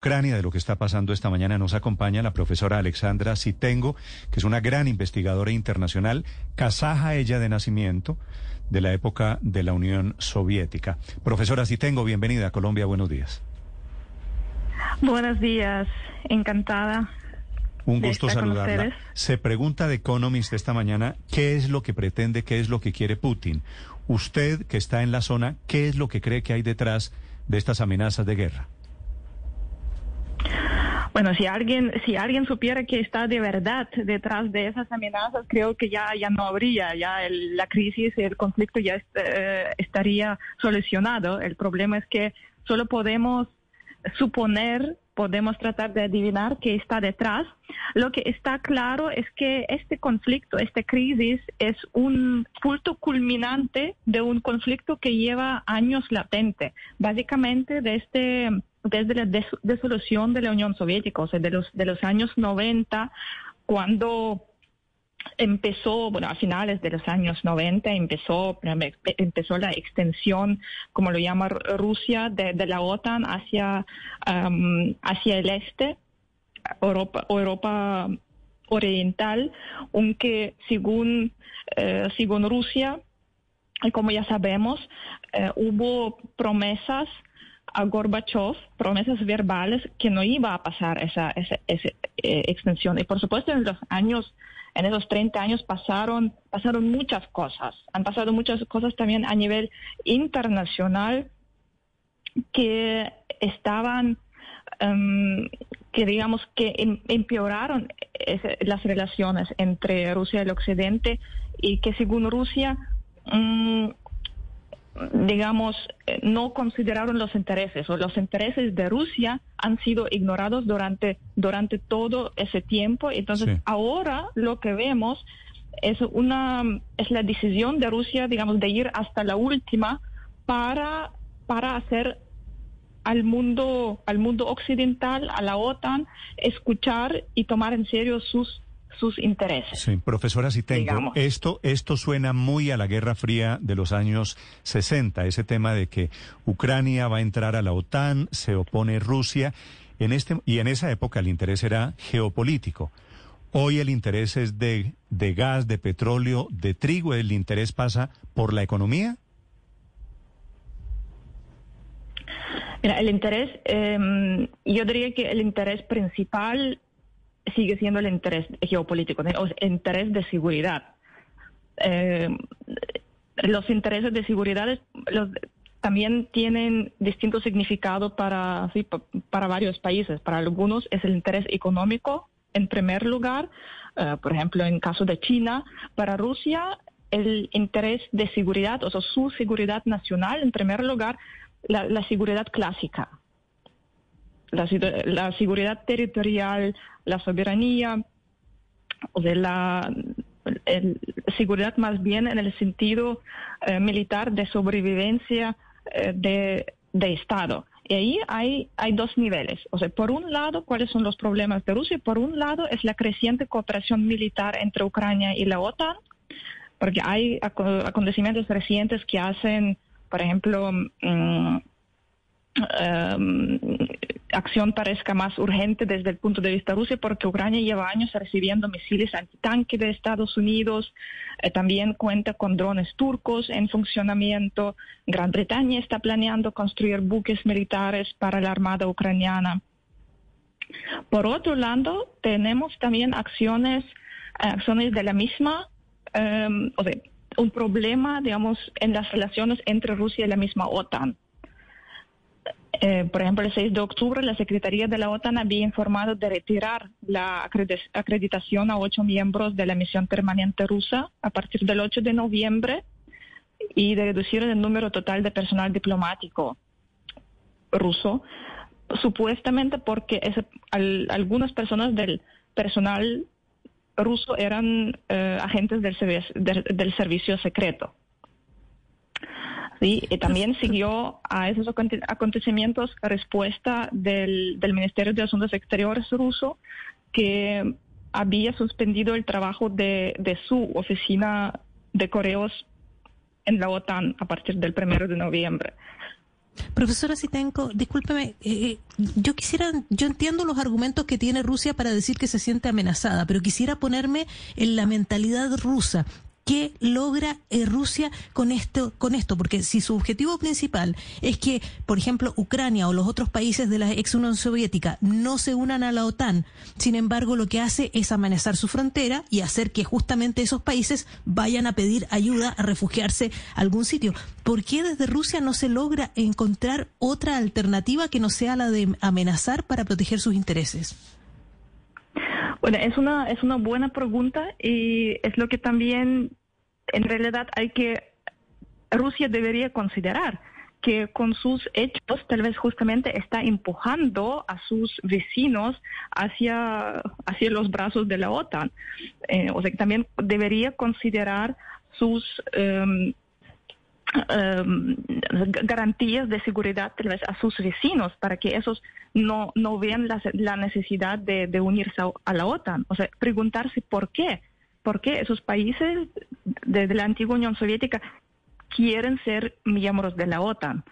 Ucrania de lo que está pasando esta mañana nos acompaña la profesora Alexandra Sitengo, que es una gran investigadora internacional, kazaja ella de nacimiento, de la época de la Unión Soviética. Profesora Sitengo, bienvenida a Colombia, buenos días. Buenos días, encantada. Un gusto saludarla. Se pregunta de Economist esta mañana qué es lo que pretende, qué es lo que quiere Putin. Usted que está en la zona, ¿qué es lo que cree que hay detrás de estas amenazas de guerra? Bueno, si alguien, si alguien supiera que está de verdad detrás de esas amenazas, creo que ya, ya no habría, ya la crisis, el conflicto ya eh, estaría solucionado. El problema es que solo podemos suponer, podemos tratar de adivinar qué está detrás. Lo que está claro es que este conflicto, esta crisis, es un punto culminante de un conflicto que lleva años latente. Básicamente, de este desde la disolución de la Unión Soviética, o sea, de los, de los años 90, cuando empezó, bueno, a finales de los años 90 empezó, empezó la extensión, como lo llama Rusia, de, la OTAN hacia, hacia el este, Europa, Europa oriental, aunque según, eh, según Rusia, como ya sabemos, eh, hubo promesas a Gorbachev promesas verbales que no iba a pasar esa, esa, eh, extensión. Y por supuesto en los años, en esos 30 años pasaron, pasaron muchas cosas. Han pasado muchas cosas también a nivel internacional que estaban, em, que digamos que em, empeoraron las relaciones entre Rusia y el Occidente y que según Rusia mm, digamos, eh, no consideraron los intereses o los intereses de Rusia han sido ignorados durante, durante todo ese tiempo. Entonces, ahora lo que vemos es una es la decisión de Rusia, digamos, de ir hasta la última para para hacer al mundo al mundo occidental, a la OTAN, escuchar y tomar en serio sus sus intereses. Sí, profesora tengo esto, esto suena muy a la Guerra Fría de los años 60, ese tema de que Ucrania va a entrar a la OTAN, se opone Rusia, en este, y en esa época el interés era geopolítico. Hoy el interés es de, de gas, de petróleo, de trigo, el interés pasa por la economía. Mira, el interés, em, yo diría que el interés principal sigue siendo el interés geopolítico, el interés de seguridad. Eh, los intereses de seguridad también tienen distinto significado para, para varios países. Para algunos es el interés económico en primer lugar, eh, por ejemplo, en caso de China. Para Rusia, el interés de seguridad, o sea, su seguridad nacional, en primer lugar, la seguridad clásica, la, seguridad territorial, la soberanía, o de la seguridad más bien en el sentido eh, militar de sobrevivencia eh, de, Estado. Y ahí hay, hay dos niveles. O sea, por un lado, ¿cuáles son los problemas de Rusia? Por un lado, es la creciente cooperación militar entre Ucrania y la OTAN, porque hay acontecimientos recientes que hacen, por ejemplo, mm, em, acción parezca más urgente desde el punto de vista ruso porque Ucrania lleva años recibiendo misiles antitanque de Estados Unidos, eh, también cuenta con drones turcos en funcionamiento, Gran Bretaña está planeando construir buques militares para la Armada ucraniana. Por otro lado, tenemos también acciones, acciones de la misma, um, o sea, un problema, digamos, en las relaciones entre Rusia y la misma OTAN. Eh, por ejemplo, el 6 de octubre la Secretaría de la OTAN había informado de retirar la acreditación a ocho miembros de la misión permanente rusa a partir del 8 de noviembre y de reducir el número total de personal diplomático ruso, supuestamente porque algunas personas del personal ruso eran eh, agentes del servicio secreto. Sí, y también siguió a esos acontecimientos respuesta del, Ministerio de Asuntos Exteriores ruso que había suspendido el trabajo de, su oficina de correos en la OTAN a partir del primero de noviembre. Profesora Sitenko, discúlpeme, eh, eh, yo quisiera, yo entiendo los argumentos que tiene Rusia para decir que se siente amenazada, pero quisiera ponerme en la mentalidad rusa. ¿Qué logra eh, Rusia con esto, con esto? Porque si su objetivo principal es que, por ejemplo, Ucrania o los otros países de la ex Unión Soviética no se unan a la OTAN, sin embargo, lo que hace es amenazar su frontera y hacer que justamente esos países vayan a pedir ayuda, a refugiarse a algún sitio. ¿Por qué desde Rusia no se logra encontrar otra alternativa que no sea la de amenazar para proteger sus intereses? Bueno, es una, es una buena pregunta y es lo que también en realidad hay que, Rusia debería considerar que con sus hechos tal vez justamente está empujando a sus vecinos hacia, hacia los brazos de la OTAN. Eh, o sea que también debería considerar sus em, garantías de seguridad tal vez a sus vecinos para que esos no, no vean la, necesidad de, unirse a, la OTAN. O sea, preguntarse por qué. ¿Por qué esos países de, la antigua Unión Soviética quieren ser miembros de la OTAN?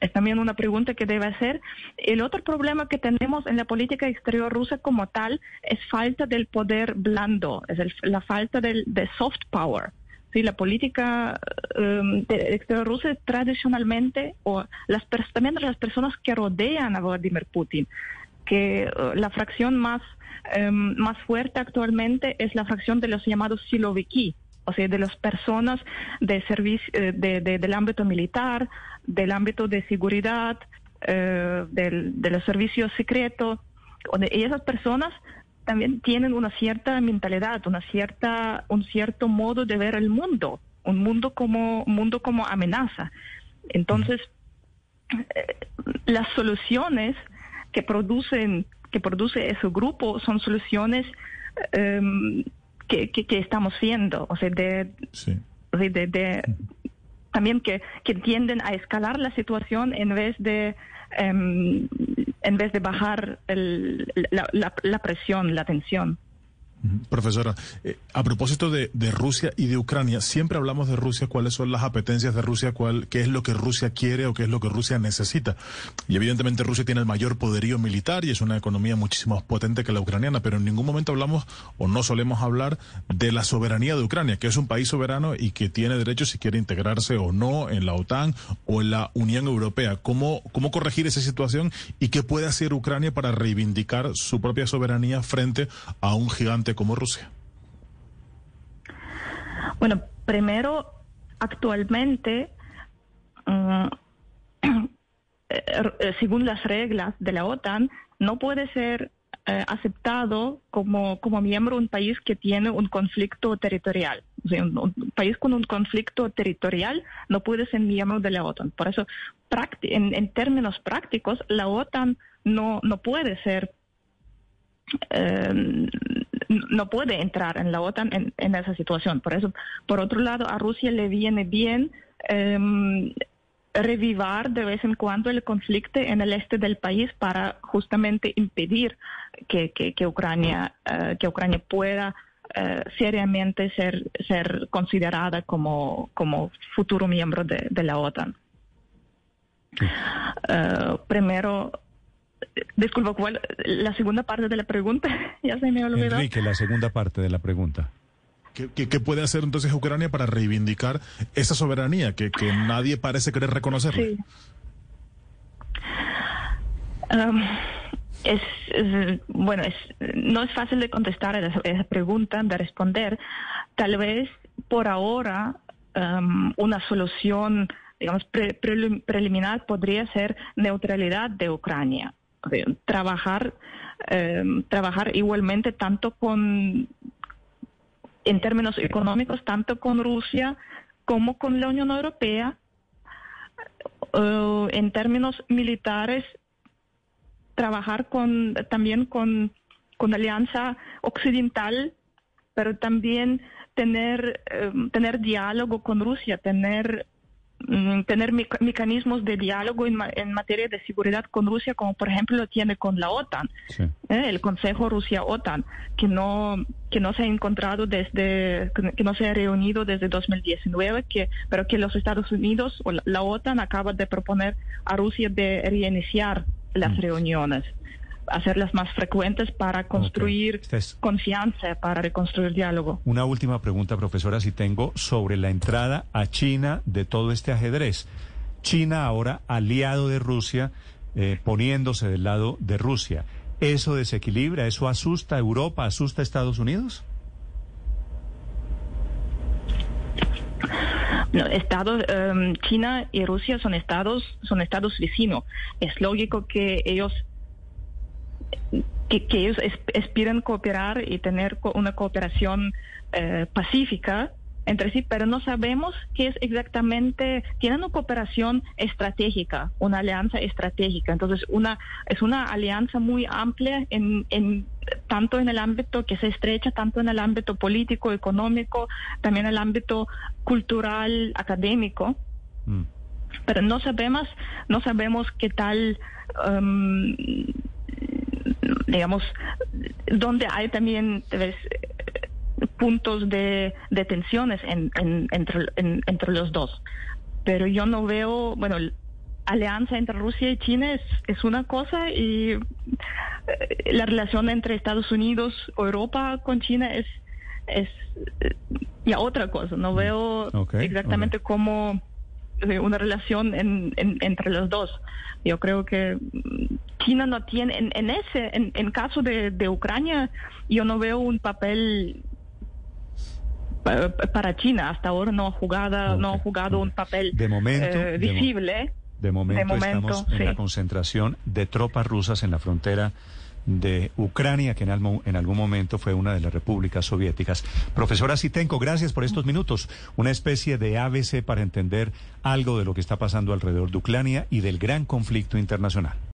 es también una pregunta que debe hacer. El otro problema que tenemos en la política exterior rusa como tal es falta del poder blando, es la falta del, de soft power. Sí, la política um, exterior rusa tradicionalmente, o las, también las personas que rodean a Vladimir Putin, que uh, la fracción más, um, más fuerte actualmente es la fracción de los llamados siloviki, o sea, de las personas de servicio, eh, de, del ámbito militar, del ámbito de seguridad, uh, de los servicios secretos, y esas personas también tienen una cierta mentalidad, una cierta, un cierto modo de ver el mundo, un mundo como, mundo como amenaza. Entonces, eh, las soluciones que producen, que produce ese grupo son soluciones em, que, que, estamos viendo, o sea, de, de, también que, que tienden a escalar la situación en vez de em, en vez de bajar la, presión, la tensión. Profesora, eh, a propósito de, Rusia y de Ucrania, siempre hablamos de Rusia, cuáles son las apetencias de Rusia, cuál, qué es lo que Rusia quiere o qué es lo que Rusia necesita. Y evidentemente Rusia tiene el mayor poderío militar y es una economía muchísimo más potente que la ucraniana, pero en ningún momento hablamos o no solemos hablar de la soberanía de Ucrania, que es un país soberano y que tiene derecho si quiere integrarse o no en la OTAN o en la Unión Europea. ¿Cómo, cómo corregir esa situación y qué puede hacer Ucrania para reivindicar su propia soberanía frente a un gigante como Rusia? Bueno, primero, actualmente, mm, eh, según las reglas de la OTAN, no puede ser eh, aceptado como, como miembro un país que tiene un conflicto territorial. un, país con un conflicto territorial no puede ser miembro de la OTAN. Por eso, en, en términos prácticos, la OTAN no, no puede ser eh, no puede entrar en la OTAN en, esa situación. Por eso, por otro lado, a Rusia le viene bien eh, revivar de vez en cuando el conflicto en el este del país para justamente impedir que, Ucrania, eh, que Ucrania pueda eh, seriamente ser, ser considerada como, como futuro miembro de, la OTAN. Eh, primero, Disculpa, ¿cuál? La segunda parte de la pregunta, ya se me olvidó. Enrique, la segunda parte de la pregunta. ¿Qué, puede hacer entonces Ucrania para reivindicar esa soberanía que, nadie parece querer reconocer? Sí. Um, es, bueno, es, no es fácil de contestar esa, esa, pregunta, de responder. Tal vez por ahora um, una solución, digamos, preliminar podría ser neutralidad de Ucrania trabajar, eh, trabajar igualmente tanto con, en términos económicos, tanto con Rusia como con la Unión Europea. Eh, en términos militares, trabajar con, también con, con Alianza Occidental, pero también tener, eh, tener diálogo con Rusia, tener tener mecanismos de diálogo en, materia de seguridad con Rusia, como por ejemplo lo tiene con la OTAN, ¿eh? el Consejo Rusia-OTAN, que no que no se ha encontrado desde que no se ha reunido desde 2019, que pero que los Estados Unidos o la, OTAN acaba de proponer a Rusia de reiniciar las mm. reuniones hacerlas más frecuentes para construir confianza, para reconstruir diálogo. Una última pregunta, profesora, si tengo sobre la entrada a China de todo este ajedrez. China ahora aliado de Rusia, eh, poniéndose del lado de Rusia. ¿Eso desequilibra, eso asusta a Europa, asusta a Estados Unidos? No, estados, em, China y Rusia son estados, son estados vecinos. Es lógico que ellos que, ellos aspiran cooperar y tener una cooperación eh, pacífica entre sí, pero no sabemos qué es exactamente, tienen una cooperación estratégica, una alianza estratégica. Entonces, una es una alianza muy amplia en, en tanto en el ámbito que se estrecha, tanto en el ámbito político, económico, también en el ámbito cultural, académico. Mm. Pero no sabemos, no sabemos qué tal um, digamos, donde hay también puntos de, de tensiones entre, entre los dos. Pero yo no veo, bueno, alianza entre Rusia y China es, es una cosa y eh, la relación entre Estados Unidos o Europa con China es, es eh, ya otra cosa. No veo exactamente cómo una relación entre los dos. Yo creo que China no tiene, en, ese, en, caso de, Ucrania, yo no veo un papel para China. Hasta ahora no ha jugado, no ha jugado un papel de momento, eh, visible. De, momento, estamos en la concentración de tropas rusas en la frontera de Ucrania, que en, algún momento fue una de las repúblicas soviéticas. Profesora Sitenko, gracias por estos minutos. Una especie de ABC para entender algo de lo que está pasando alrededor de Ucrania y del gran conflicto internacional.